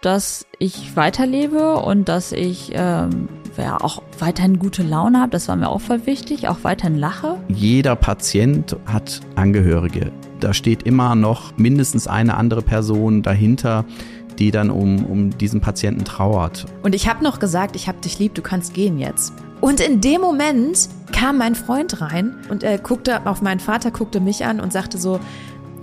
dass ich weiterlebe und dass ich ähm, ja, auch weiterhin gute Laune habe. Das war mir auch voll wichtig, auch weiterhin lache. Jeder Patient hat Angehörige. Da steht immer noch mindestens eine andere Person dahinter, die dann um, um diesen Patienten trauert. Und ich habe noch gesagt, ich habe dich lieb, du kannst gehen jetzt. Und in dem Moment kam mein Freund rein und er guckte auf meinen Vater, guckte mich an und sagte so,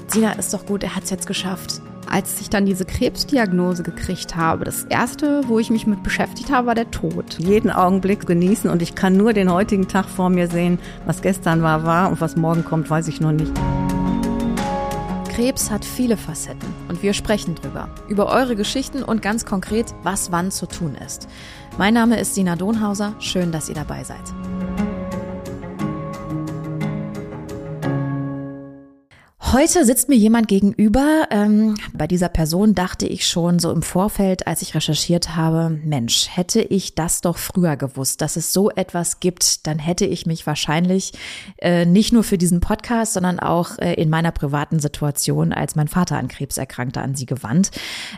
Sina, ist doch gut, er hat es jetzt geschafft. Als ich dann diese Krebsdiagnose gekriegt habe, das erste, wo ich mich mit beschäftigt habe, war der Tod. Jeden Augenblick genießen und ich kann nur den heutigen Tag vor mir sehen. Was gestern war, war und was morgen kommt, weiß ich noch nicht. Krebs hat viele Facetten und wir sprechen drüber. Über eure Geschichten und ganz konkret, was wann zu tun ist. Mein Name ist Sina Donhauser. Schön, dass ihr dabei seid. Heute sitzt mir jemand gegenüber. Ähm, bei dieser Person dachte ich schon so im Vorfeld, als ich recherchiert habe, Mensch, hätte ich das doch früher gewusst, dass es so etwas gibt, dann hätte ich mich wahrscheinlich äh, nicht nur für diesen Podcast, sondern auch äh, in meiner privaten Situation, als mein Vater an Krebs erkrankte, an sie gewandt.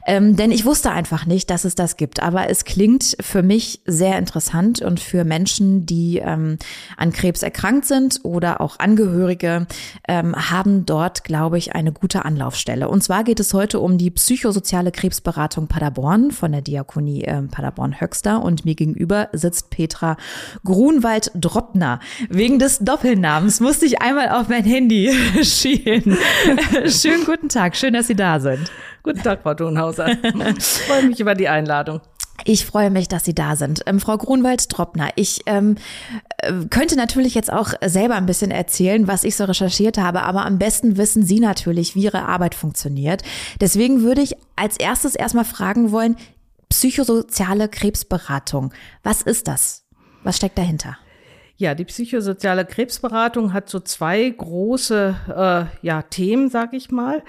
Ähm, denn ich wusste einfach nicht, dass es das gibt. Aber es klingt für mich sehr interessant und für Menschen, die ähm, an Krebs erkrankt sind oder auch Angehörige, ähm, haben dort glaube ich, eine gute Anlaufstelle. Und zwar geht es heute um die psychosoziale Krebsberatung Paderborn von der Diakonie äh, Paderborn-Höxter. Und mir gegenüber sitzt Petra Grunwald-Droppner. Wegen des Doppelnamens musste ich einmal auf mein Handy schielen. Schönen guten Tag, schön, dass Sie da sind. Guten Tag, Frau Thunhauser. Ich freue mich über die Einladung. Ich freue mich, dass Sie da sind. Ähm, Frau Grunwald-Troppner, ich ähm, äh, könnte natürlich jetzt auch selber ein bisschen erzählen, was ich so recherchiert habe, aber am besten wissen Sie natürlich, wie Ihre Arbeit funktioniert. Deswegen würde ich als erstes erstmal fragen wollen, psychosoziale Krebsberatung, was ist das? Was steckt dahinter? Ja, die psychosoziale Krebsberatung hat so zwei große äh, ja, Themen, sag ich mal.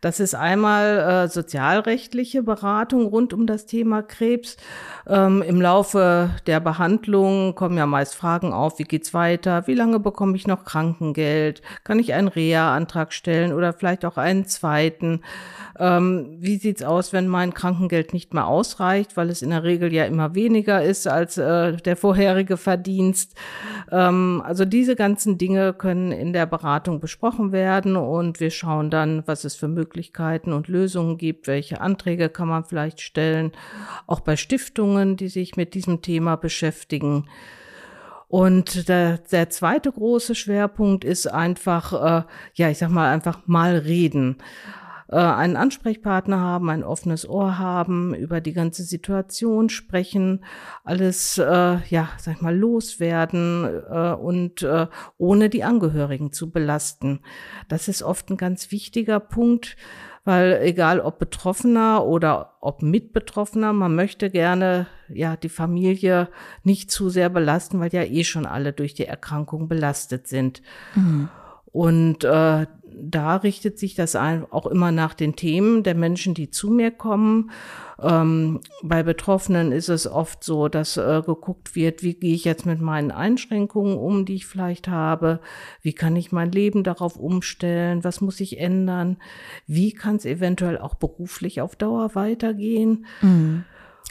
Das ist einmal äh, sozialrechtliche Beratung rund um das Thema Krebs. Ähm, Im Laufe der Behandlung kommen ja meist Fragen auf, wie geht's weiter, wie lange bekomme ich noch Krankengeld, kann ich einen Reha-Antrag stellen oder vielleicht auch einen zweiten. Ähm, wie sieht's aus, wenn mein Krankengeld nicht mehr ausreicht, weil es in der Regel ja immer weniger ist als äh, der vorherige Verdienst. Ähm, also diese ganzen Dinge können in der Beratung besprochen werden und wir schauen dann, was es für Möglichkeiten und Lösungen gibt, welche Anträge kann man vielleicht stellen, auch bei Stiftungen, die sich mit diesem Thema beschäftigen. Und der, der zweite große Schwerpunkt ist einfach, äh, ja, ich sag mal einfach mal reden äh, einen Ansprechpartner haben, ein offenes Ohr haben, über die ganze Situation sprechen, alles, äh, ja, sag ich mal, loswerden äh, und äh, ohne die Angehörigen zu belasten. Das ist oft ein ganz wichtiger Punkt, weil egal ob Betroffener oder ob Mitbetroffener, man möchte gerne ja die Familie nicht zu sehr belasten, weil ja eh schon alle durch die Erkrankung belastet sind. Mhm. Und äh, da richtet sich das auch immer nach den Themen der Menschen, die zu mir kommen. Ähm, bei Betroffenen ist es oft so, dass äh, geguckt wird, wie gehe ich jetzt mit meinen Einschränkungen um, die ich vielleicht habe? Wie kann ich mein Leben darauf umstellen? Was muss ich ändern? Wie kann es eventuell auch beruflich auf Dauer weitergehen? Mhm.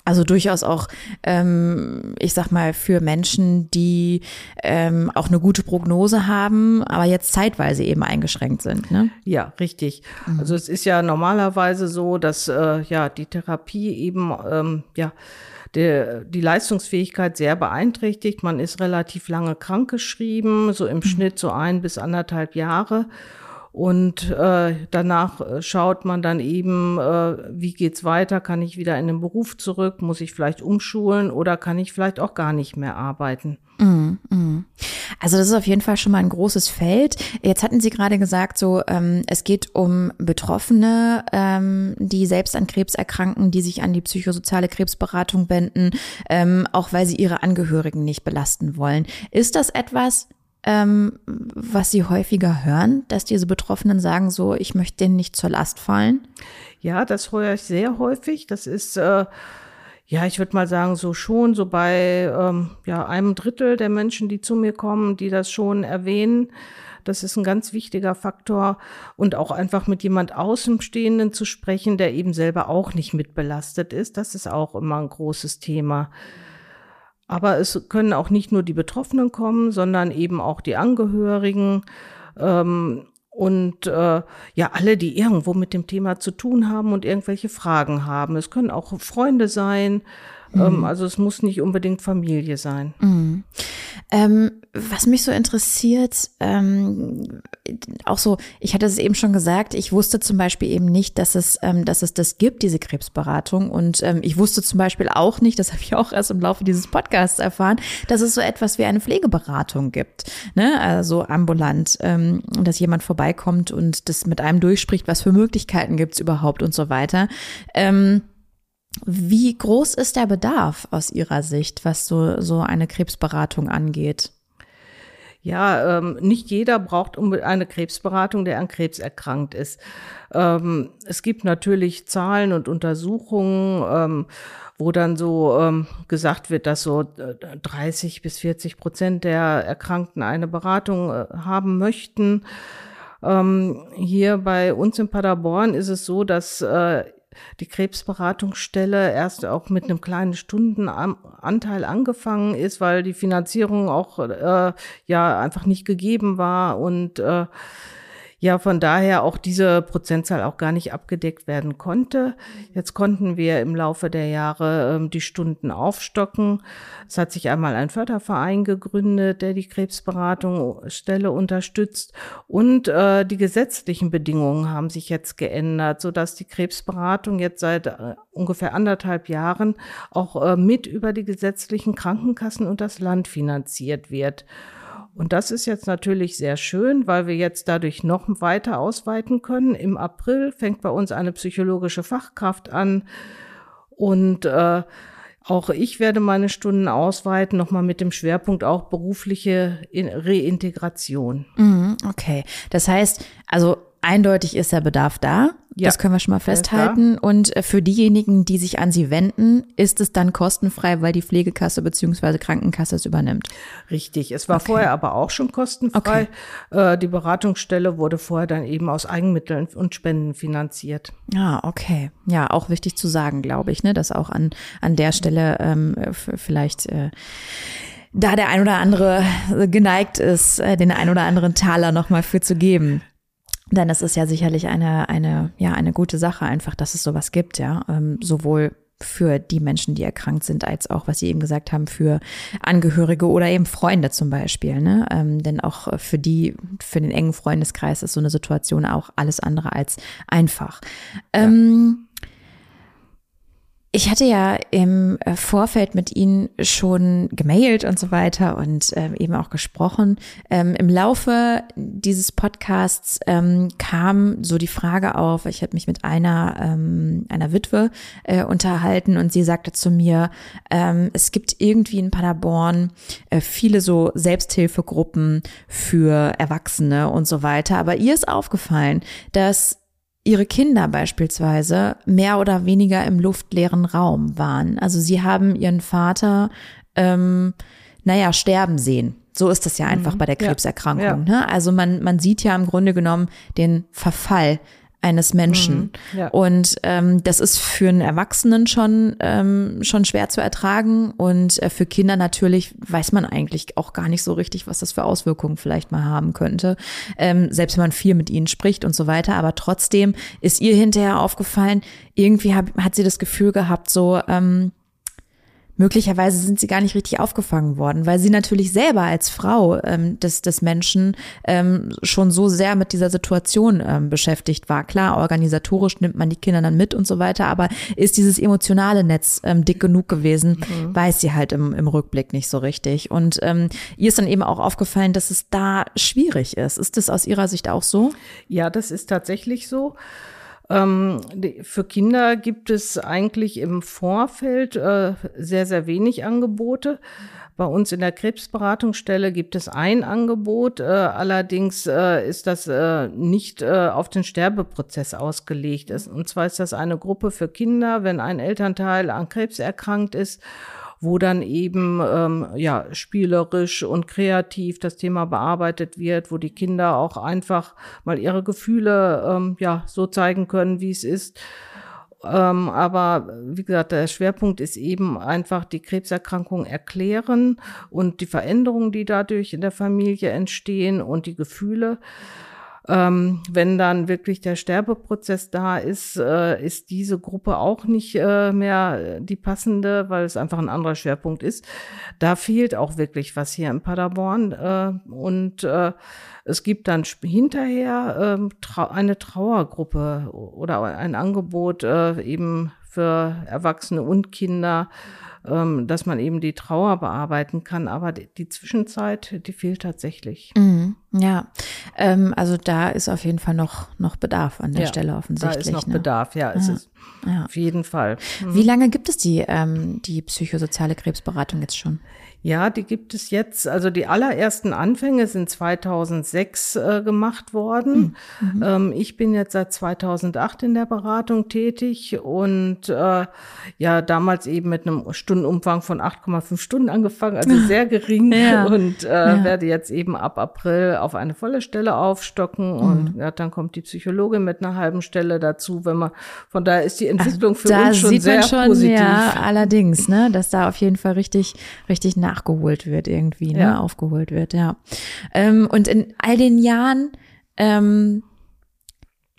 Also durchaus auch, ähm, ich sag mal, für Menschen, die ähm, auch eine gute Prognose haben, aber jetzt zeitweise eben eingeschränkt sind. Ne? Ja, richtig. Mhm. Also es ist ja normalerweise so, dass äh, ja die Therapie eben ähm, ja der, die Leistungsfähigkeit sehr beeinträchtigt. Man ist relativ lange krankgeschrieben, so im mhm. Schnitt so ein bis anderthalb Jahre. Und äh, danach äh, schaut man dann eben, äh, wie geht's weiter? Kann ich wieder in den Beruf zurück? Muss ich vielleicht umschulen oder kann ich vielleicht auch gar nicht mehr arbeiten? Mm, mm. Also das ist auf jeden Fall schon mal ein großes Feld. Jetzt hatten Sie gerade gesagt, so ähm, es geht um Betroffene, ähm, die selbst an Krebs erkranken, die sich an die psychosoziale Krebsberatung wenden, ähm, auch weil sie ihre Angehörigen nicht belasten wollen. Ist das etwas, ähm, was Sie häufiger hören, dass diese Betroffenen sagen, so, ich möchte denen nicht zur Last fallen? Ja, das höre ich sehr häufig. Das ist äh, ja, ich würde mal sagen, so schon, so bei ähm, ja, einem Drittel der Menschen, die zu mir kommen, die das schon erwähnen. Das ist ein ganz wichtiger Faktor. Und auch einfach mit jemand Außenstehenden zu sprechen, der eben selber auch nicht mitbelastet ist, das ist auch immer ein großes Thema. Aber es können auch nicht nur die Betroffenen kommen, sondern eben auch die Angehörigen. Ähm, und äh, ja, alle, die irgendwo mit dem Thema zu tun haben und irgendwelche Fragen haben. Es können auch Freunde sein, ähm, mhm. also es muss nicht unbedingt Familie sein. Mhm. Ähm, was mich so interessiert, ähm, auch so, ich hatte es eben schon gesagt, ich wusste zum Beispiel eben nicht, dass es, ähm, dass es das gibt, diese Krebsberatung. Und ähm, ich wusste zum Beispiel auch nicht, das habe ich auch erst im Laufe dieses Podcasts erfahren, dass es so etwas wie eine Pflegeberatung gibt. Ne? Also ambulant, ähm, dass jemand vorbeikommt und das mit einem durchspricht, was für Möglichkeiten gibt es überhaupt und so weiter. Ähm, wie groß ist der Bedarf aus Ihrer Sicht, was so, so eine Krebsberatung angeht? Ja, ähm, nicht jeder braucht eine Krebsberatung, der an Krebs erkrankt ist. Ähm, es gibt natürlich Zahlen und Untersuchungen, ähm, wo dann so ähm, gesagt wird, dass so 30 äh, bis 40 Prozent der Erkrankten eine Beratung äh, haben möchten. Ähm, hier bei uns in Paderborn ist es so, dass äh, die Krebsberatungsstelle erst auch mit einem kleinen Stundenanteil angefangen ist, weil die Finanzierung auch äh, ja einfach nicht gegeben war. Und äh, ja von daher auch diese Prozentzahl auch gar nicht abgedeckt werden konnte. Jetzt konnten wir im Laufe der Jahre ähm, die Stunden aufstocken. Es hat sich einmal ein Förderverein gegründet, der die Krebsberatungsstelle unterstützt und äh, die gesetzlichen Bedingungen haben sich jetzt geändert, so dass die Krebsberatung jetzt seit äh, ungefähr anderthalb Jahren auch äh, mit über die gesetzlichen Krankenkassen und das Land finanziert wird. Und das ist jetzt natürlich sehr schön, weil wir jetzt dadurch noch weiter ausweiten können. Im April fängt bei uns eine psychologische Fachkraft an und äh, auch ich werde meine Stunden ausweiten, nochmal mit dem Schwerpunkt auch berufliche Reintegration. Mhm, okay. Das heißt, also eindeutig ist der Bedarf da. Ja. Das können wir schon mal festhalten. Und äh, für diejenigen, die sich an Sie wenden, ist es dann kostenfrei, weil die Pflegekasse beziehungsweise Krankenkasse es übernimmt. Richtig. Es war okay. vorher aber auch schon kostenfrei. Okay. Äh, die Beratungsstelle wurde vorher dann eben aus Eigenmitteln und Spenden finanziert. Ah, okay. Ja, auch wichtig zu sagen, glaube ich, ne, dass auch an, an der Stelle ähm, vielleicht äh, da der ein oder andere geneigt ist, äh, den ein oder anderen Taler nochmal für zu geben. Denn es ist ja sicherlich eine, eine, ja, eine gute Sache einfach, dass es sowas gibt, ja. Ähm, sowohl für die Menschen, die erkrankt sind, als auch, was Sie eben gesagt haben, für Angehörige oder eben Freunde zum Beispiel. Ne? Ähm, denn auch für die, für den engen Freundeskreis ist so eine Situation auch alles andere als einfach. Ja. Ich hatte ja im äh, Vorfeld mit Ihnen schon gemailt und so weiter und ähm, eben auch gesprochen. Ähm, Im Laufe dieses Podcasts ähm, kam so die Frage auf, ich habe mich mit einer, ähm, einer Witwe äh, unterhalten und sie sagte zu mir, ähm, es gibt irgendwie in Paderborn äh, viele so Selbsthilfegruppen für Erwachsene und so weiter. Aber ihr ist aufgefallen, dass ihre Kinder beispielsweise mehr oder weniger im luftleeren Raum waren. Also sie haben ihren Vater, ähm, naja, sterben sehen. So ist das ja einfach mhm. bei der Krebserkrankung. Ja, ja. Ne? Also man, man sieht ja im Grunde genommen den Verfall eines Menschen. Mhm, ja. Und ähm, das ist für einen Erwachsenen schon, ähm, schon schwer zu ertragen. Und äh, für Kinder natürlich weiß man eigentlich auch gar nicht so richtig, was das für Auswirkungen vielleicht mal haben könnte. Ähm, selbst wenn man viel mit ihnen spricht und so weiter. Aber trotzdem ist ihr hinterher aufgefallen, irgendwie hab, hat sie das Gefühl gehabt, so, ähm, möglicherweise sind sie gar nicht richtig aufgefangen worden, weil sie natürlich selber als Frau ähm, des, des Menschen ähm, schon so sehr mit dieser Situation ähm, beschäftigt war. Klar, organisatorisch nimmt man die Kinder dann mit und so weiter, aber ist dieses emotionale Netz ähm, dick genug gewesen, mhm. weiß sie halt im, im Rückblick nicht so richtig. Und ähm, ihr ist dann eben auch aufgefallen, dass es da schwierig ist. Ist das aus Ihrer Sicht auch so? Ja, das ist tatsächlich so. Ähm, für Kinder gibt es eigentlich im Vorfeld äh, sehr, sehr wenig Angebote. Bei uns in der Krebsberatungsstelle gibt es ein Angebot, äh, allerdings äh, ist das äh, nicht äh, auf den Sterbeprozess ausgelegt. Und zwar ist das eine Gruppe für Kinder, wenn ein Elternteil an Krebs erkrankt ist wo dann eben ähm, ja spielerisch und kreativ das Thema bearbeitet wird, wo die Kinder auch einfach mal ihre Gefühle ähm, ja so zeigen können, wie es ist. Ähm, aber wie gesagt, der Schwerpunkt ist eben einfach die Krebserkrankung erklären und die Veränderungen, die dadurch in der Familie entstehen und die Gefühle. Ähm, wenn dann wirklich der Sterbeprozess da ist, äh, ist diese Gruppe auch nicht äh, mehr die passende, weil es einfach ein anderer Schwerpunkt ist. Da fehlt auch wirklich was hier in Paderborn. Äh, und äh, es gibt dann hinterher äh, trau eine Trauergruppe oder ein Angebot äh, eben für Erwachsene und Kinder ähm, dass man eben die Trauer bearbeiten kann. Aber die, die Zwischenzeit, die fehlt tatsächlich. Mhm, ja, ähm, also da ist auf jeden Fall noch, noch Bedarf an der ja, Stelle offensichtlich. Da ist noch ne? Bedarf, ja, ist ja. es. Ja. Auf jeden Fall. Mhm. Wie lange gibt es die, ähm, die psychosoziale Krebsberatung jetzt schon? Ja, die gibt es jetzt. Also die allerersten Anfänge sind 2006 äh, gemacht worden. Mhm. Ähm, ich bin jetzt seit 2008 in der Beratung tätig und äh, ja, damals eben mit einem Stundenumfang von 8,5 Stunden angefangen, also sehr gering ja. und äh, ja. werde jetzt eben ab April auf eine volle Stelle aufstocken mhm. und ja, dann kommt die Psychologin mit einer halben Stelle dazu, wenn man von daher ist die Entwicklung also, für uns schon sehr schon, positiv. Ja, allerdings, ne, dass da auf jeden Fall richtig richtig nach nachgeholt wird irgendwie, ne? Ja. aufgeholt wird, ja. Ähm, und in all den Jahren, ähm,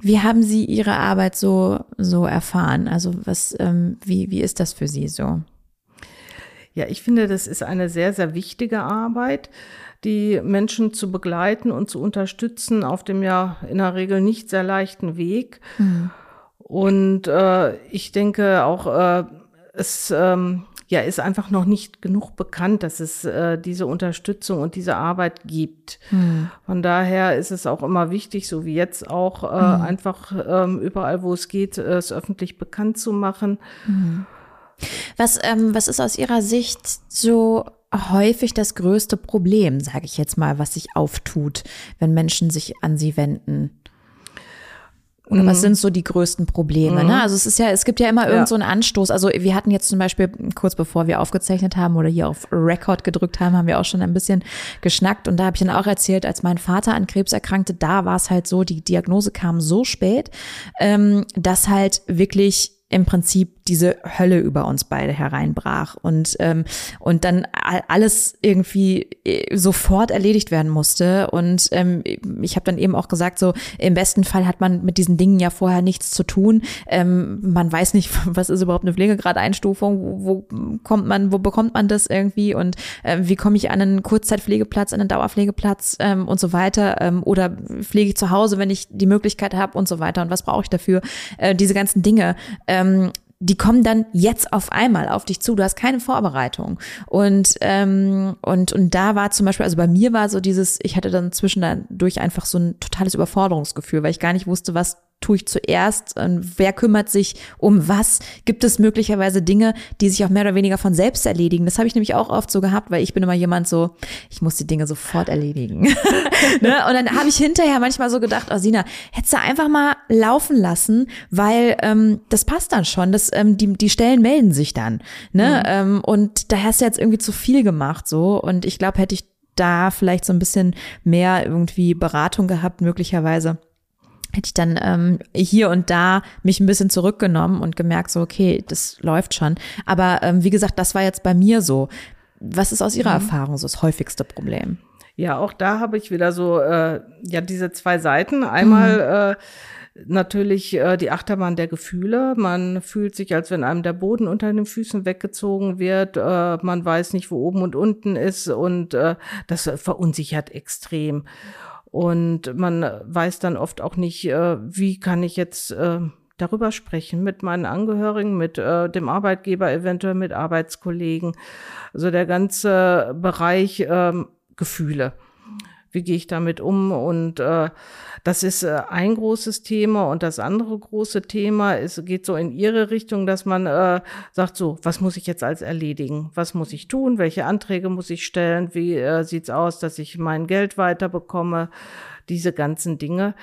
wie haben Sie Ihre Arbeit so, so erfahren? Also was, ähm, wie, wie ist das für Sie so? Ja, ich finde, das ist eine sehr, sehr wichtige Arbeit, die Menschen zu begleiten und zu unterstützen auf dem ja in der Regel nicht sehr leichten Weg. Mhm. Und äh, ich denke auch, äh, es ähm, ja, ist einfach noch nicht genug bekannt, dass es äh, diese Unterstützung und diese Arbeit gibt. Hm. Von daher ist es auch immer wichtig, so wie jetzt auch, äh, hm. einfach ähm, überall, wo es geht, äh, es öffentlich bekannt zu machen. Hm. Was, ähm, was ist aus Ihrer Sicht so häufig das größte Problem, sage ich jetzt mal, was sich auftut, wenn Menschen sich an Sie wenden? Oder was mhm. sind so die größten Probleme? Ne? Mhm. Ne? Also es ist ja, es gibt ja immer irgend ja. so einen Anstoß. Also wir hatten jetzt zum Beispiel, kurz bevor wir aufgezeichnet haben oder hier auf Record gedrückt haben, haben wir auch schon ein bisschen geschnackt. Und da habe ich dann auch erzählt, als mein Vater an Krebs erkrankte, da war es halt so, die Diagnose kam so spät, ähm, dass halt wirklich im Prinzip diese Hölle über uns beide hereinbrach und ähm, und dann alles irgendwie äh, sofort erledigt werden musste. Und ähm, ich habe dann eben auch gesagt so im besten Fall hat man mit diesen Dingen ja vorher nichts zu tun. Ähm, man weiß nicht was ist überhaupt eine Pflegegradeinstufung? Wo, wo kommt man wo bekommt man das irgendwie? Und äh, wie komme ich an einen Kurzzeitpflegeplatz an einen Dauerpflegeplatz ähm, und so weiter? Ähm, oder pflege ich zu Hause wenn ich die Möglichkeit habe und so weiter? Und was brauche ich dafür? Äh, diese ganzen Dinge. Ähm, die kommen dann jetzt auf einmal auf dich zu. Du hast keine Vorbereitung. Und, ähm, und, und da war zum Beispiel, also bei mir war so dieses, ich hatte dann zwischendurch einfach so ein totales Überforderungsgefühl, weil ich gar nicht wusste, was tue ich zuerst? Wer kümmert sich um was? Gibt es möglicherweise Dinge, die sich auch mehr oder weniger von selbst erledigen? Das habe ich nämlich auch oft so gehabt, weil ich bin immer jemand so, ich muss die Dinge sofort erledigen. ne? Und dann habe ich hinterher manchmal so gedacht, oh Sina, hättest du einfach mal laufen lassen, weil ähm, das passt dann schon. Das, ähm, die, die Stellen melden sich dann. Ne? Mhm. Ähm, und da hast du jetzt irgendwie zu viel gemacht so. Und ich glaube, hätte ich da vielleicht so ein bisschen mehr irgendwie Beratung gehabt, möglicherweise hätte ich dann ähm, hier und da mich ein bisschen zurückgenommen und gemerkt, so, okay, das läuft schon. Aber ähm, wie gesagt, das war jetzt bei mir so. Was ist aus Ihrer mhm. Erfahrung so das häufigste Problem? Ja, auch da habe ich wieder so, äh, ja, diese zwei Seiten. Einmal mhm. äh, natürlich äh, die Achterbahn der Gefühle. Man fühlt sich, als wenn einem der Boden unter den Füßen weggezogen wird. Äh, man weiß nicht, wo oben und unten ist und äh, das verunsichert extrem. Und man weiß dann oft auch nicht, äh, wie kann ich jetzt äh, darüber sprechen mit meinen Angehörigen, mit äh, dem Arbeitgeber, eventuell mit Arbeitskollegen. Also der ganze Bereich ähm, Gefühle. Wie gehe ich damit um? Und äh, das ist äh, ein großes Thema. Und das andere große Thema ist, geht so in ihre Richtung, dass man äh, sagt, so, was muss ich jetzt als erledigen? Was muss ich tun? Welche Anträge muss ich stellen? Wie äh, sieht's aus, dass ich mein Geld weiterbekomme? Diese ganzen Dinge,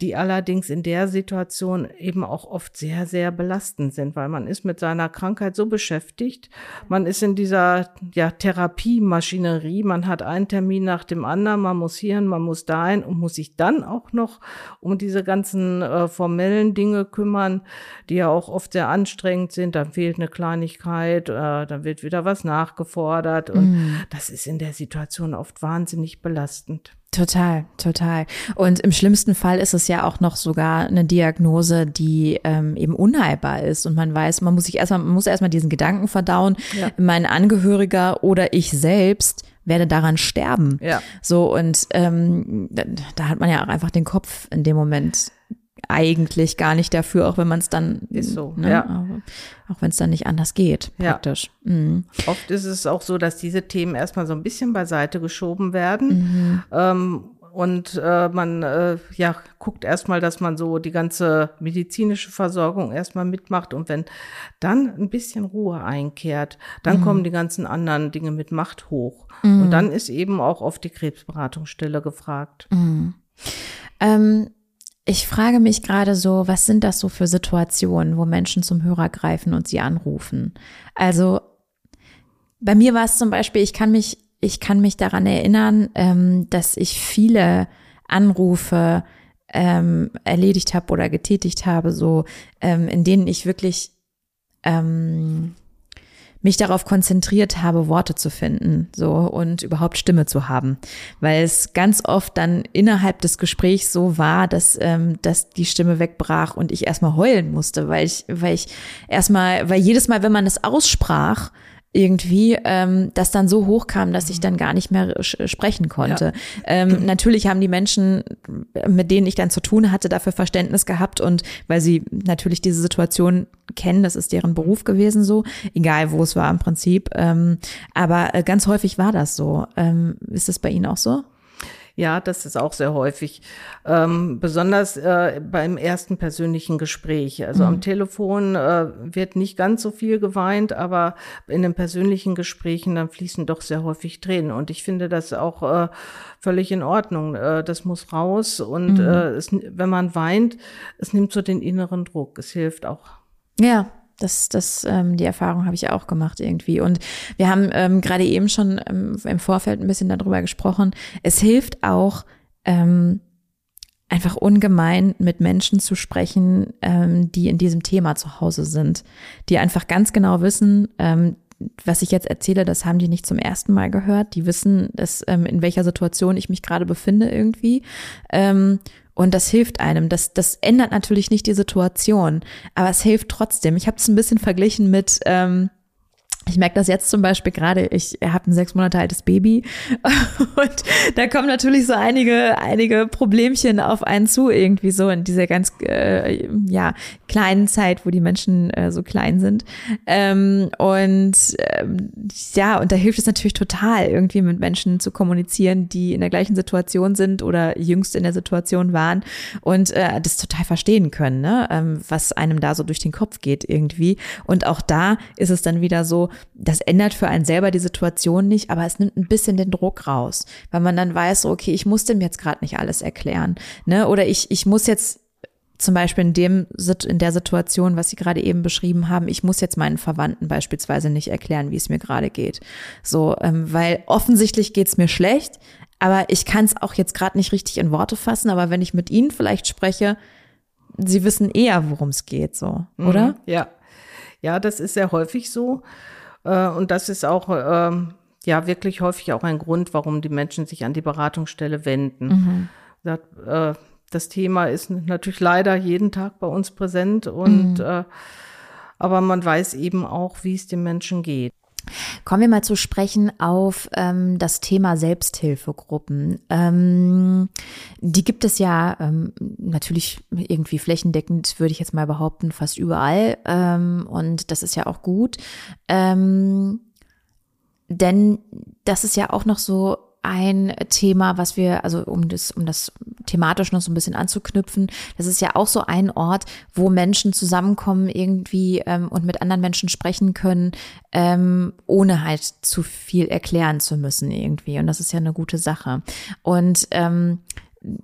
die allerdings in der Situation eben auch oft sehr, sehr belastend sind, weil man ist mit seiner Krankheit so beschäftigt, man ist in dieser ja, Therapiemaschinerie, man hat einen Termin nach dem anderen, man muss hierhin, man muss dahin und muss sich dann auch noch um diese ganzen äh, formellen Dinge kümmern, die ja auch oft sehr anstrengend sind, dann fehlt eine Kleinigkeit, äh, dann wird wieder was nachgefordert. Und mm. das ist in der Situation oft wahnsinnig belastend. Total, total. Und im schlimmsten Fall ist es ja auch noch sogar eine Diagnose, die ähm, eben unheilbar ist. Und man weiß, man muss sich erstmal, man muss erstmal diesen Gedanken verdauen, ja. mein Angehöriger oder ich selbst werde daran sterben. Ja. So, und ähm, da, da hat man ja auch einfach den Kopf in dem Moment eigentlich gar nicht dafür, auch wenn man es dann ist so, ne, ja. auch wenn es dann nicht anders geht, praktisch. Ja. Mhm. Oft ist es auch so, dass diese Themen erstmal so ein bisschen beiseite geschoben werden. Mhm. Ähm, und äh, man äh, ja guckt erstmal, dass man so die ganze medizinische Versorgung erstmal mitmacht und wenn dann ein bisschen Ruhe einkehrt, dann mhm. kommen die ganzen anderen Dinge mit Macht hoch mhm. und dann ist eben auch oft die Krebsberatungsstelle gefragt. Mhm. Ähm, ich frage mich gerade so, was sind das so für Situationen, wo Menschen zum Hörer greifen und sie anrufen? Also bei mir war es zum Beispiel, ich kann mich, ich kann mich daran erinnern, ähm, dass ich viele Anrufe ähm, erledigt habe oder getätigt habe, so ähm, in denen ich wirklich ähm, mich darauf konzentriert habe, Worte zu finden, so und überhaupt Stimme zu haben, weil es ganz oft dann innerhalb des Gesprächs so war, dass ähm, dass die Stimme wegbrach und ich erstmal heulen musste, weil ich weil ich erstmal, weil jedes Mal, wenn man es aussprach, irgendwie, ähm, das dann so hoch kam, dass ich dann gar nicht mehr sprechen konnte. Ja. Ähm, natürlich haben die Menschen, mit denen ich dann zu tun hatte, dafür Verständnis gehabt und weil sie natürlich diese Situation kennen, das ist deren Beruf gewesen so, egal wo es war im Prinzip. Ähm, aber äh, ganz häufig war das so. Ähm, ist das bei Ihnen auch so? Ja, das ist auch sehr häufig. Ähm, besonders äh, beim ersten persönlichen Gespräch. Also mhm. am Telefon äh, wird nicht ganz so viel geweint, aber in den persönlichen Gesprächen dann fließen doch sehr häufig Tränen. Und ich finde das auch äh, völlig in Ordnung. Äh, das muss raus. Und mhm. äh, es, wenn man weint, es nimmt so den inneren Druck. Es hilft auch. Ja, das, das, ähm, die Erfahrung habe ich auch gemacht irgendwie. Und wir haben ähm, gerade eben schon ähm, im Vorfeld ein bisschen darüber gesprochen. Es hilft auch, ähm, einfach ungemein mit Menschen zu sprechen, ähm, die in diesem Thema zu Hause sind, die einfach ganz genau wissen, ähm, was ich jetzt erzähle, das haben die nicht zum ersten Mal gehört. Die wissen, dass, ähm, in welcher Situation ich mich gerade befinde irgendwie. Ähm, und das hilft einem. Das, das ändert natürlich nicht die Situation, aber es hilft trotzdem. Ich habe es ein bisschen verglichen mit, ähm, ich merke das jetzt zum Beispiel gerade, ich habe ein sechs Monate altes Baby und da kommen natürlich so einige, einige Problemchen auf einen zu, irgendwie so in dieser ganz äh, ja, kleinen Zeit, wo die Menschen äh, so klein sind. Ähm, und ähm, ja, und da hilft es natürlich total, irgendwie mit Menschen zu kommunizieren, die in der gleichen Situation sind oder jüngst in der Situation waren und äh, das total verstehen können, ne? ähm, was einem da so durch den Kopf geht irgendwie. Und auch da ist es dann wieder so, das ändert für einen selber die Situation nicht, aber es nimmt ein bisschen den Druck raus, weil man dann weiß, okay, ich muss dem jetzt gerade nicht alles erklären, ne? Oder ich ich muss jetzt zum Beispiel in dem in der Situation, was Sie gerade eben beschrieben haben, ich muss jetzt meinen Verwandten beispielsweise nicht erklären, wie es mir gerade geht, so, ähm, weil offensichtlich geht's mir schlecht, aber ich kann es auch jetzt gerade nicht richtig in Worte fassen, aber wenn ich mit Ihnen vielleicht spreche, Sie wissen eher, worum es geht, so, oder? Mhm, ja, ja, das ist sehr häufig so. Äh, und das ist auch ähm, ja wirklich häufig auch ein Grund, warum die Menschen sich an die Beratungsstelle wenden. Mhm. Äh, das Thema ist natürlich leider jeden Tag bei uns präsent und mhm. Äh, aber man weiß eben auch, wie es den Menschen geht. Kommen wir mal zu sprechen auf ähm, das Thema Selbsthilfegruppen. Ähm, die gibt es ja ähm, natürlich irgendwie flächendeckend, würde ich jetzt mal behaupten, fast überall. Ähm, und das ist ja auch gut. Ähm, denn das ist ja auch noch so ein Thema, was wir, also um das, um das thematisch noch so ein bisschen anzuknüpfen, das ist ja auch so ein Ort, wo Menschen zusammenkommen irgendwie ähm, und mit anderen Menschen sprechen können, ähm, ohne halt zu viel erklären zu müssen irgendwie. Und das ist ja eine gute Sache. Und ähm,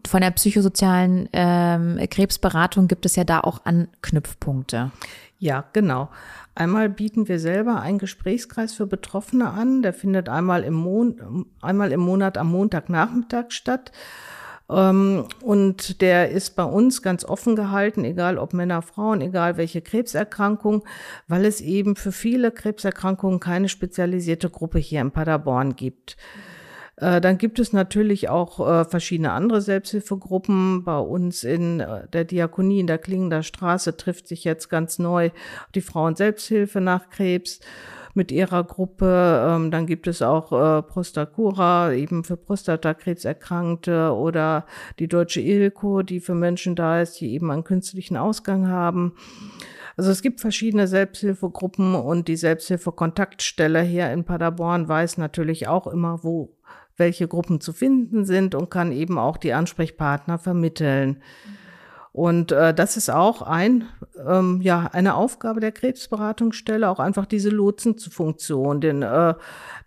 von der psychosozialen ähm, Krebsberatung gibt es ja da auch Anknüpfpunkte. Ja, genau. Einmal bieten wir selber einen Gesprächskreis für Betroffene an. Der findet einmal im, Mon einmal im Monat am Montagnachmittag statt. Ähm, und der ist bei uns ganz offen gehalten, egal ob Männer, Frauen, egal welche Krebserkrankung, weil es eben für viele Krebserkrankungen keine spezialisierte Gruppe hier in Paderborn gibt. Äh, dann gibt es natürlich auch äh, verschiedene andere Selbsthilfegruppen. Bei uns in äh, der Diakonie in der Klingender Straße trifft sich jetzt ganz neu die Frauen-Selbsthilfe nach Krebs mit ihrer Gruppe. Ähm, dann gibt es auch äh, Prostacura, eben für Prostatakrebserkrankte oder die Deutsche ILCO, die für Menschen da ist, die eben einen künstlichen Ausgang haben. Also es gibt verschiedene Selbsthilfegruppen und die Selbsthilfekontaktstelle hier in Paderborn weiß natürlich auch immer, wo welche Gruppen zu finden sind und kann eben auch die Ansprechpartner vermitteln. Und äh, das ist auch ein, ähm, ja, eine Aufgabe der Krebsberatungsstelle, auch einfach diese Lotsenfunktion. Denn, äh,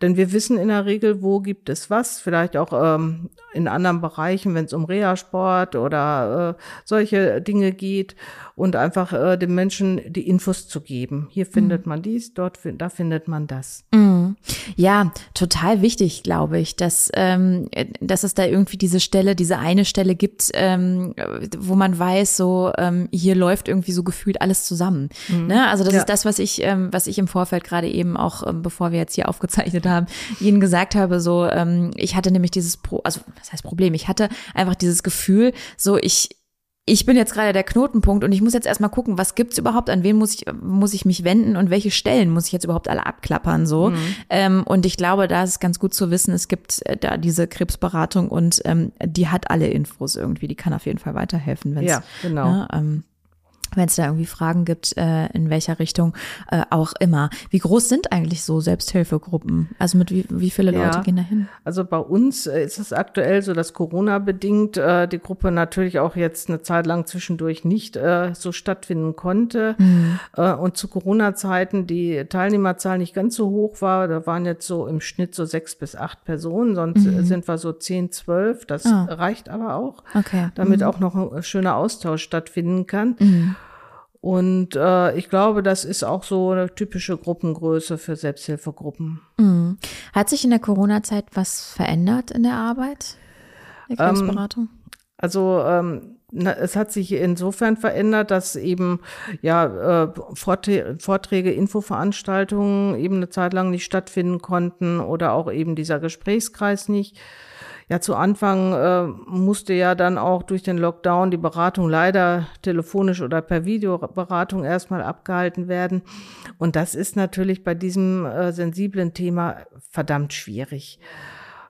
denn wir wissen in der Regel, wo gibt es was, vielleicht auch ähm, in anderen Bereichen, wenn es um Reha-Sport oder äh, solche Dinge geht und einfach äh, den Menschen die Infos zu geben. Hier findet mhm. man dies, dort da findet man das. Mhm. Ja, total wichtig, glaube ich, dass, ähm, dass es da irgendwie diese Stelle, diese eine Stelle gibt, ähm, wo man weiß, so ähm, hier läuft irgendwie so gefühlt alles zusammen. Mhm. Ne? Also das ja. ist das, was ich, ähm, was ich im Vorfeld gerade eben auch, ähm, bevor wir jetzt hier aufgezeichnet haben, Ihnen gesagt habe. So, ähm, ich hatte nämlich dieses, Pro also was heißt Problem? Ich hatte einfach dieses Gefühl, so ich ich bin jetzt gerade der Knotenpunkt und ich muss jetzt erstmal gucken, was gibt's überhaupt, an wen muss ich, muss ich mich wenden und welche Stellen muss ich jetzt überhaupt alle abklappern so. Mhm. Ähm, und ich glaube, da ist es ganz gut zu wissen, es gibt äh, da diese Krebsberatung und ähm, die hat alle Infos irgendwie, die kann auf jeden Fall weiterhelfen, wenn Ja, genau. Ne, ähm, wenn es da irgendwie Fragen gibt, äh, in welcher Richtung äh, auch immer. Wie groß sind eigentlich so Selbsthilfegruppen? Also mit wie, wie viele ja, Leute gehen da hin? Also bei uns äh, ist es aktuell so, dass Corona bedingt äh, die Gruppe natürlich auch jetzt eine Zeit lang zwischendurch nicht äh, so stattfinden konnte. Mhm. Äh, und zu Corona-Zeiten die Teilnehmerzahl nicht ganz so hoch war. Da waren jetzt so im Schnitt so sechs bis acht Personen, sonst mhm. sind wir so zehn, zwölf. Das oh. reicht aber auch, okay. damit mhm. auch noch ein schöner Austausch stattfinden kann. Und äh, ich glaube, das ist auch so eine typische Gruppengröße für Selbsthilfegruppen. Mhm. Hat sich in der Corona-Zeit was verändert in der Arbeit der ähm, Krebsberatung? Ähm, also ähm, na, es hat sich insofern verändert, dass eben ja äh, Vorträge, Infoveranstaltungen eben eine Zeit lang nicht stattfinden konnten oder auch eben dieser Gesprächskreis nicht. Ja, zu Anfang äh, musste ja dann auch durch den Lockdown die Beratung leider telefonisch oder per Videoberatung erstmal abgehalten werden. Und das ist natürlich bei diesem äh, sensiblen Thema verdammt schwierig.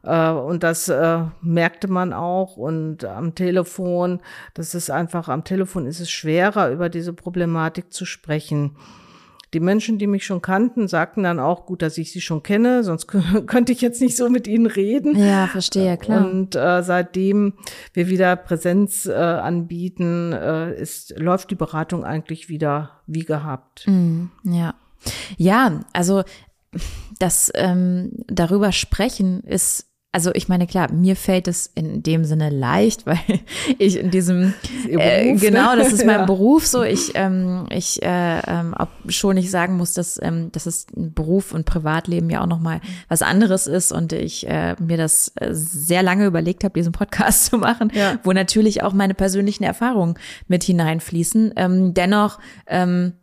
Äh, und das äh, merkte man auch. Und am Telefon, das ist einfach, am Telefon ist es schwerer, über diese Problematik zu sprechen. Die Menschen, die mich schon kannten, sagten dann auch, gut, dass ich sie schon kenne, sonst könnte ich jetzt nicht so mit ihnen reden. Ja, verstehe, klar. Und äh, seitdem wir wieder Präsenz äh, anbieten, äh, ist, läuft die Beratung eigentlich wieder wie gehabt. Mm, ja. Ja, also das ähm, darüber sprechen ist also ich meine, klar, mir fällt es in dem Sinne leicht, weil ich in diesem äh, äh, genau, das ist mein ja. Beruf so. Ich ähm, ich äh, ähm, schon nicht sagen muss, dass ähm, dass es Beruf und Privatleben ja auch noch mal was anderes ist und ich äh, mir das äh, sehr lange überlegt habe, diesen Podcast zu machen, ja. wo natürlich auch meine persönlichen Erfahrungen mit hineinfließen. Ähm, dennoch ähm,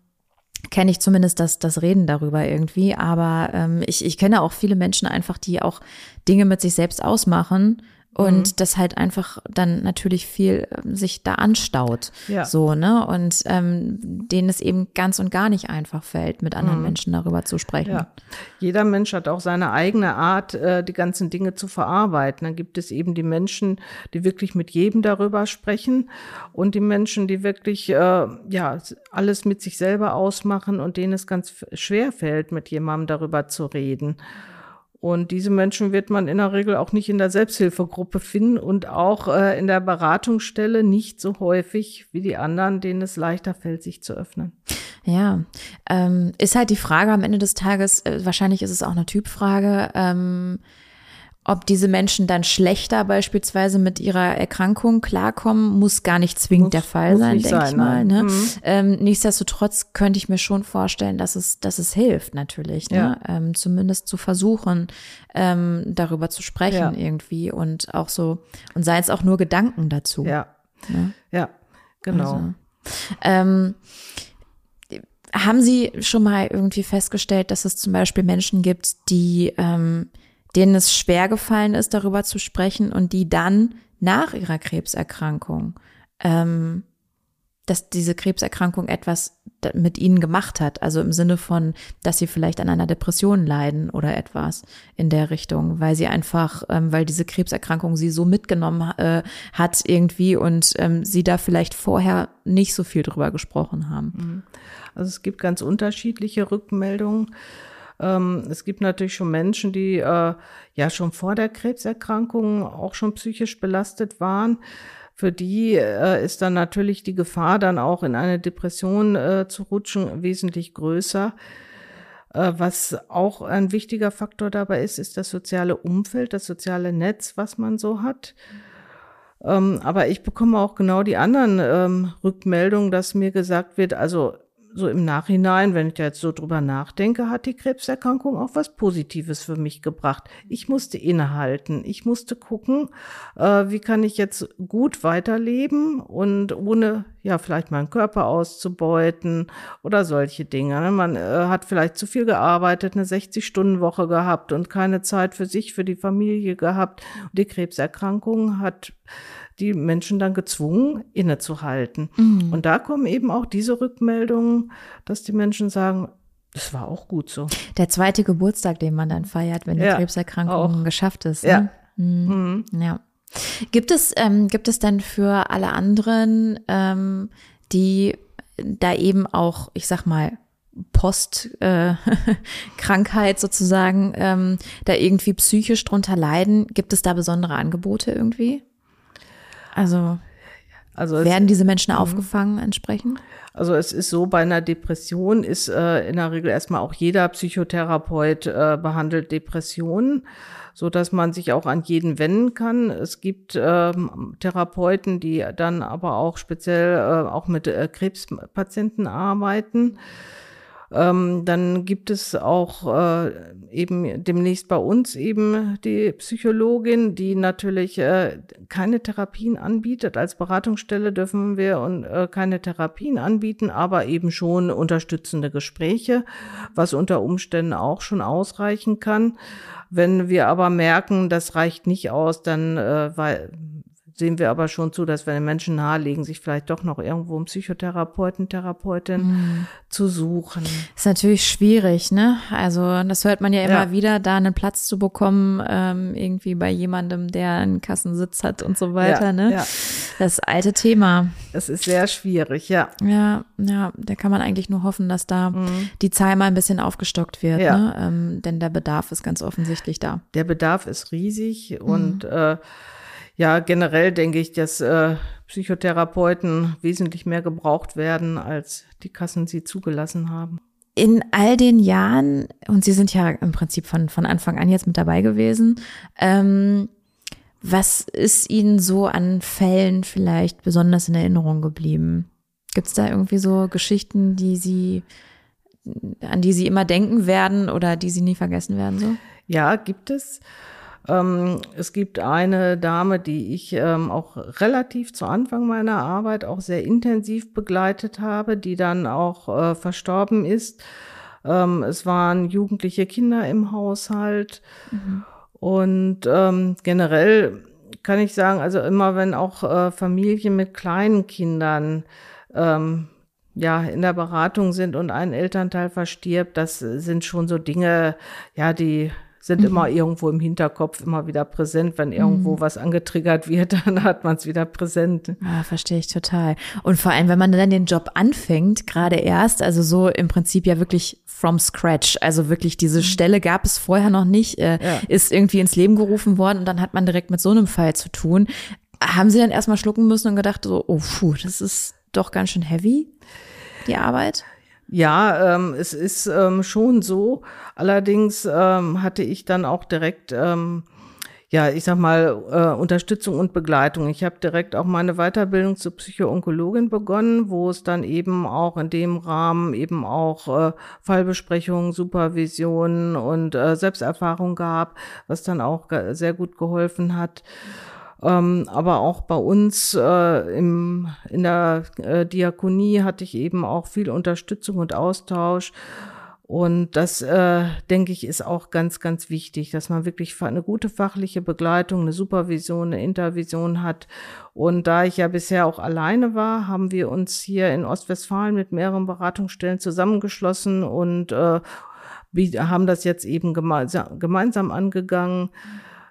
kenne ich zumindest das, das Reden darüber irgendwie. Aber ähm, ich, ich kenne auch viele Menschen einfach, die auch Dinge mit sich selbst ausmachen und mhm. das halt einfach dann natürlich viel ähm, sich da anstaut. Ja. So, ne? Und ähm, denen es eben ganz und gar nicht einfach fällt, mit anderen mhm. Menschen darüber zu sprechen. Ja. Jeder Mensch hat auch seine eigene Art, äh, die ganzen Dinge zu verarbeiten. Dann gibt es eben die Menschen, die wirklich mit jedem darüber sprechen und die Menschen, die wirklich äh, ja alles mit sich selber ausmachen und denen es ganz schwer fällt, mit jemandem darüber zu reden. Und diese Menschen wird man in der Regel auch nicht in der Selbsthilfegruppe finden und auch äh, in der Beratungsstelle nicht so häufig wie die anderen, denen es leichter fällt, sich zu öffnen. Ja, ähm, ist halt die Frage am Ende des Tages, äh, wahrscheinlich ist es auch eine Typfrage, ähm, ob diese Menschen dann schlechter beispielsweise mit ihrer Erkrankung klarkommen, muss gar nicht zwingend Muss- der Fall sein, denke ich mal. Ne? Mhm. Ähm, nichtsdestotrotz könnte ich mir schon vorstellen, dass es, dass es hilft natürlich, ne? ähm, zumindest zu versuchen, ähm, darüber zu sprechen Ja. irgendwie und auch so, und seien es auch nur Gedanken dazu. Ja, Ne? ja, genau. Also, ähm, haben Sie schon mal irgendwie festgestellt, dass es zum Beispiel Menschen gibt, die ähm, denen es schwer gefallen ist, darüber zu sprechen und die dann nach ihrer Krebserkrankung, ähm, dass diese Krebserkrankung etwas mit ihnen gemacht hat, also im Sinne von, dass sie vielleicht an einer Depression leiden oder etwas in der Richtung, weil sie einfach, ähm, weil diese Krebserkrankung sie so mitgenommen äh, hat irgendwie und ähm, sie da vielleicht vorher nicht so viel drüber gesprochen haben. Also es gibt ganz unterschiedliche Rückmeldungen. Ähm, es gibt natürlich schon Menschen, die äh, ja schon vor der Krebserkrankung auch schon psychisch belastet waren. Für die äh, ist dann natürlich die Gefahr, dann auch in eine Depression äh, zu rutschen, wesentlich größer. Äh, was auch ein wichtiger Faktor dabei ist, ist das soziale Umfeld, das soziale Netz, was man so hat. Ähm, aber ich bekomme auch genau die anderen ähm, Rückmeldungen, dass mir gesagt wird, also so im Nachhinein, wenn ich da jetzt so drüber nachdenke, hat die Krebserkrankung auch was Positives für mich gebracht. Ich musste innehalten. Ich musste gucken, äh, wie kann ich jetzt gut weiterleben und ohne ja vielleicht meinen Körper auszubeuten oder solche Dinge. ne? Man äh, hat vielleicht zu viel gearbeitet, eine 60-Stunden-Woche gehabt und keine Zeit für sich, für die Familie gehabt. Und die Krebserkrankung hat die Menschen dann gezwungen, innezuhalten. Und da kommen eben auch diese Rückmeldungen, dass die Menschen sagen, das war auch gut so. Der zweite Geburtstag, den man dann feiert, wenn die Ja, Krebserkrankung auch. geschafft ist. Ja. Ne? Mhm. Ja. Gibt es, ähm, gibt es denn für alle anderen, ähm, die da eben auch, ich sag mal, Post-Krankheit äh, sozusagen, ähm, da irgendwie psychisch drunter leiden, gibt es da besondere Angebote irgendwie? Also Also werden diese Menschen aufgefangen entsprechend? also es ist so, bei einer Depression ist äh, in der Regel erstmal auch jeder Psychotherapeut äh, behandelt Depressionen, so dass man sich auch an jeden wenden kann. Es gibt ähm, Therapeuten, die dann aber auch speziell äh, auch mit äh, Krebspatienten arbeiten. Ähm, dann gibt es auch äh, eben demnächst bei uns eben die Psychologin, die natürlich äh, keine Therapien anbietet. Als Beratungsstelle dürfen wir und, äh, keine Therapien anbieten, aber eben schon unterstützende Gespräche, was unter Umständen auch schon ausreichen kann. Wenn wir aber merken, das reicht nicht aus, dann äh, weil, sehen wir aber schon zu, dass wir den Menschen nahelegen, sich vielleicht doch noch irgendwo einen Psychotherapeuten, Therapeutin zu suchen. Ist natürlich schwierig, ne? Also das hört man ja immer Ja. wieder, da einen Platz zu bekommen, ähm, irgendwie bei jemandem, der einen Kassensitz hat und so weiter, Ja, ne? ja. Das alte Thema. Es ist sehr schwierig, ja. Ja, ja, da kann man eigentlich nur hoffen, dass da die Zahl mal ein bisschen aufgestockt wird, Mhm. Ja. ne? Ähm, denn der Bedarf ist ganz offensichtlich da. Der Bedarf ist riesig und äh, ja, generell denke ich, dass äh, Psychotherapeuten wesentlich mehr gebraucht werden, als die Kassen sie zugelassen haben. In all den Jahren, und Sie sind ja im Prinzip von, von Anfang an jetzt mit dabei gewesen, ähm, was ist Ihnen so an Fällen vielleicht besonders in Erinnerung geblieben? Gibt es da irgendwie so Geschichten, die Sie, an die Sie immer denken werden oder die Sie nie vergessen werden? So? Ja, gibt es. Ähm, es gibt eine Dame, die ich ähm, auch relativ zu Anfang meiner Arbeit auch sehr intensiv begleitet habe, die dann auch äh, verstorben ist. Ähm, es waren jugendliche Kinder im Haushalt. Und ähm, generell kann ich sagen, also immer wenn auch äh, Familien mit kleinen Kindern ähm, ja in der Beratung sind und ein Elternteil verstirbt, das sind schon so Dinge, ja, die sind mhm. immer irgendwo im Hinterkopf, immer wieder präsent. Wenn irgendwo mhm. was angetriggert wird, dann hat man es wieder präsent. Ja, verstehe ich total. Und vor allem, wenn man dann den Job anfängt, gerade erst, also so im Prinzip ja wirklich from scratch, also wirklich diese mhm. Stelle gab es vorher noch nicht, äh, ja. ist irgendwie ins Leben gerufen worden und dann hat man direkt mit so einem Fall zu tun. Haben Sie dann erstmal schlucken müssen und gedacht, so, oh, puh, das ist doch ganz schön heavy, die Arbeit? Ja, ähm, es ist ähm, schon so. Allerdings ähm, hatte ich dann auch direkt, ähm, ja, ich sag mal, äh, Unterstützung und Begleitung. Ich habe direkt auch meine Weiterbildung zur Psychoonkologin begonnen, wo es dann eben auch in dem Rahmen eben auch äh, Fallbesprechungen, Supervisionen und äh, Selbsterfahrung gab, was dann auch sehr gut geholfen hat. Ähm, aber auch bei uns äh, im, in der äh, Diakonie hatte ich eben auch viel Unterstützung und Austausch. Und das, äh, denke ich, ist auch ganz, ganz wichtig, dass man wirklich eine gute fachliche Begleitung, eine Supervision, eine Intervision hat. Und da ich ja bisher auch alleine war, haben wir uns hier in Ostwestfalen mit mehreren Beratungsstellen zusammengeschlossen und äh, haben das jetzt eben gemeinsam, gemeinsam angegangen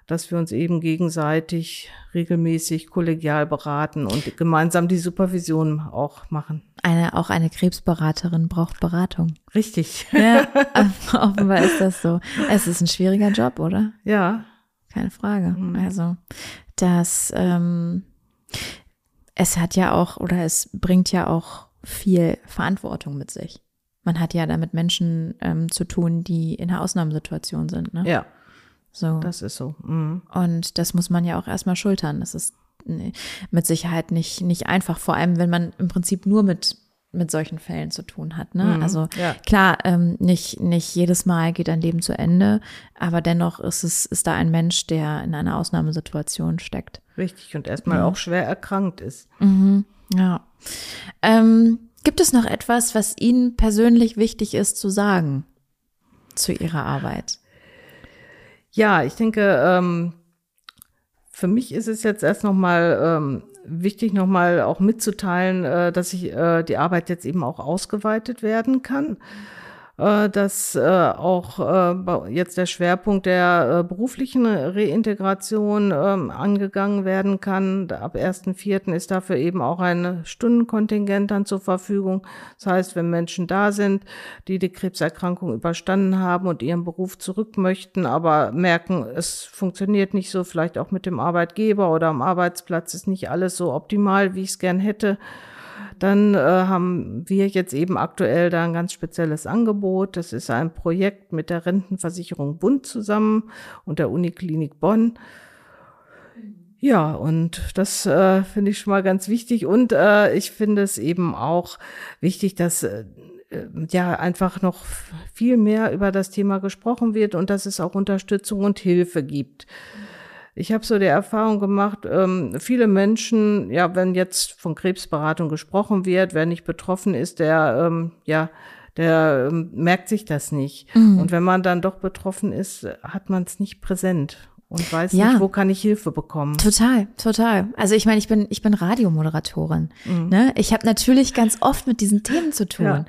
dass wir uns eben gegenseitig regelmäßig kollegial beraten und gemeinsam die Supervision auch machen. Eine, auch eine Krebsberaterin braucht Beratung. Richtig. Ja, offenbar ist das so. Es ist ein schwieriger Job, oder? Ja. Keine Frage. Mhm. Also, das, ähm, es hat ja auch, oder es bringt ja auch viel Verantwortung mit sich. Man hat ja damit Menschen ähm, zu tun, die in einer Ausnahmesituation sind. Ne? Ja. So. Das ist so. Mhm. Und das muss man ja auch erstmal schultern. Das ist mit Sicherheit nicht, nicht einfach, vor allem wenn man im Prinzip nur mit mit solchen Fällen zu tun hat. Ne? Mhm, also ja. klar, ähm, nicht, nicht jedes Mal geht ein Leben zu Ende, aber dennoch ist es, ist da ein Mensch, der in einer Ausnahmesituation steckt. Richtig, und erstmal mhm. auch schwer erkrankt ist. Mhm, ja. Ähm, gibt es noch etwas, was Ihnen persönlich wichtig ist zu sagen zu Ihrer Arbeit? Ja, ich denke, ähm, für mich ist es jetzt erst nochmal ähm, wichtig, nochmal auch mitzuteilen, äh, dass ich äh, die Arbeit jetzt eben auch ausgeweitet werden kann. äh, dass äh, auch äh, jetzt der Schwerpunkt der äh, beruflichen Reintegration ähm, angegangen werden kann. Ab 1.4. ist dafür eben auch ein Stundenkontingent dann zur Verfügung. Das heißt, wenn Menschen da sind, die die Krebserkrankung überstanden haben und ihren Beruf zurück möchten, aber merken, es funktioniert nicht so, vielleicht auch mit dem Arbeitgeber oder am Arbeitsplatz ist nicht alles so optimal, wie ich es gern hätte, dann äh, haben wir jetzt eben aktuell da ein ganz spezielles Angebot. Das ist ein Projekt mit der Rentenversicherung Bund zusammen und der Uniklinik Bonn. Ja, und das äh, finde ich schon mal ganz wichtig. Und äh, ich finde es eben auch wichtig, dass äh, ja einfach noch viel mehr über das Thema gesprochen wird und dass es auch Unterstützung und Hilfe gibt. Ich habe so die Erfahrung gemacht, ähm, viele Menschen, ja, wenn jetzt von Krebsberatung gesprochen wird, wer nicht betroffen ist, der, ähm, ja, der ähm, merkt sich das nicht. Mhm. Und wenn man dann doch betroffen ist, hat man es nicht präsent und weiß ja. nicht, wo kann ich Hilfe bekommen. Total, total. Also ich meine, ich bin ich bin Radiomoderatorin. Mhm. Ne? Ich habe natürlich ganz oft mit diesen Themen zu tun. Ja.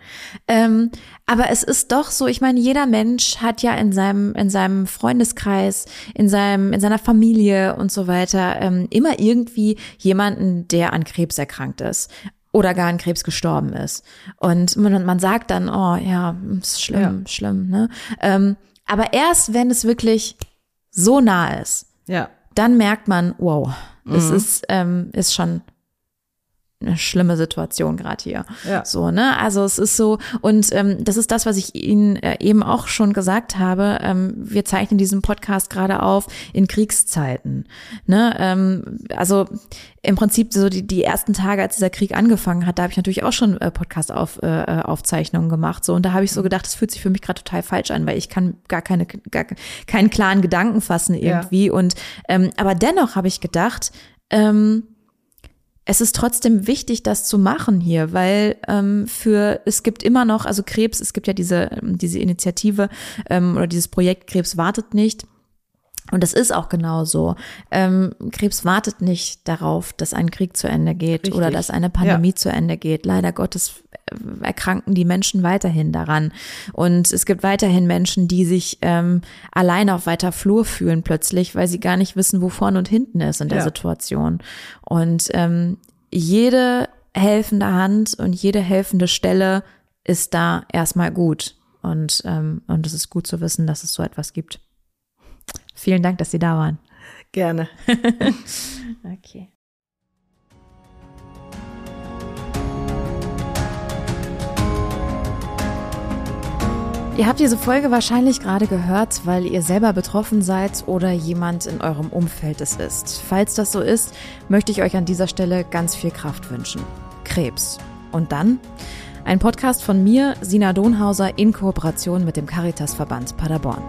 Ähm, aber es ist doch so, ich meine, jeder Mensch hat ja in seinem in seinem Freundeskreis, in seinem in seiner Familie und so weiter ähm, immer irgendwie jemanden, der an Krebs erkrankt ist oder gar an Krebs gestorben ist. Und man, man sagt dann, oh ja, ist schlimm, ja. schlimm. Ne? Ähm, aber erst wenn es wirklich so nah ist, ja. dann merkt man, wow, mhm. ist, ähm, ist schon eine schlimme Situation gerade hier. Ja. So, ne? Also es ist so, und ähm, das ist das, was ich Ihnen äh, eben auch schon gesagt habe. Ähm, wir zeichnen diesen Podcast gerade auf in Kriegszeiten. Ne? Ähm, also im Prinzip so die, die ersten Tage, als dieser Krieg angefangen hat, da habe ich natürlich auch schon äh, Podcast-Aufzeichnungen äh, gemacht. So, und da habe ich so gedacht, das fühlt sich für mich gerade total falsch an, weil ich kann gar keine, gar keinen klaren Gedanken fassen irgendwie. Ja. Und ähm, aber dennoch habe ich gedacht, ähm, es ist trotzdem wichtig, das zu machen hier, weil ähm, für es gibt immer noch, also Krebs, es gibt ja diese, ähm, diese Initiative ähm, oder dieses Projekt Krebs wartet nicht. Und es ist auch genau so. Ähm, Krebs wartet nicht darauf, dass ein Krieg zu Ende geht Richtig. oder dass eine Pandemie Ja. zu Ende geht. Leider Gottes äh, erkranken die Menschen weiterhin daran. Und es gibt weiterhin Menschen, die sich ähm, allein auf weiter Flur fühlen plötzlich, weil sie gar nicht wissen, wo vorne und hinten ist in der Ja. Situation. Und ähm, jede helfende Hand und jede helfende Stelle ist da erstmal gut. Und, ähm, und es ist gut zu wissen, dass es so etwas gibt. Vielen Dank, dass Sie da waren. Gerne. Okay. Ihr habt diese Folge wahrscheinlich gerade gehört, weil ihr selber betroffen seid oder jemand in eurem Umfeld es ist. Falls das so ist, möchte ich euch an dieser Stelle ganz viel Kraft wünschen. Krebs. Und dann? Ein Podcast von mir, Sina Donhauser, in Kooperation mit dem Caritasverband Paderborn.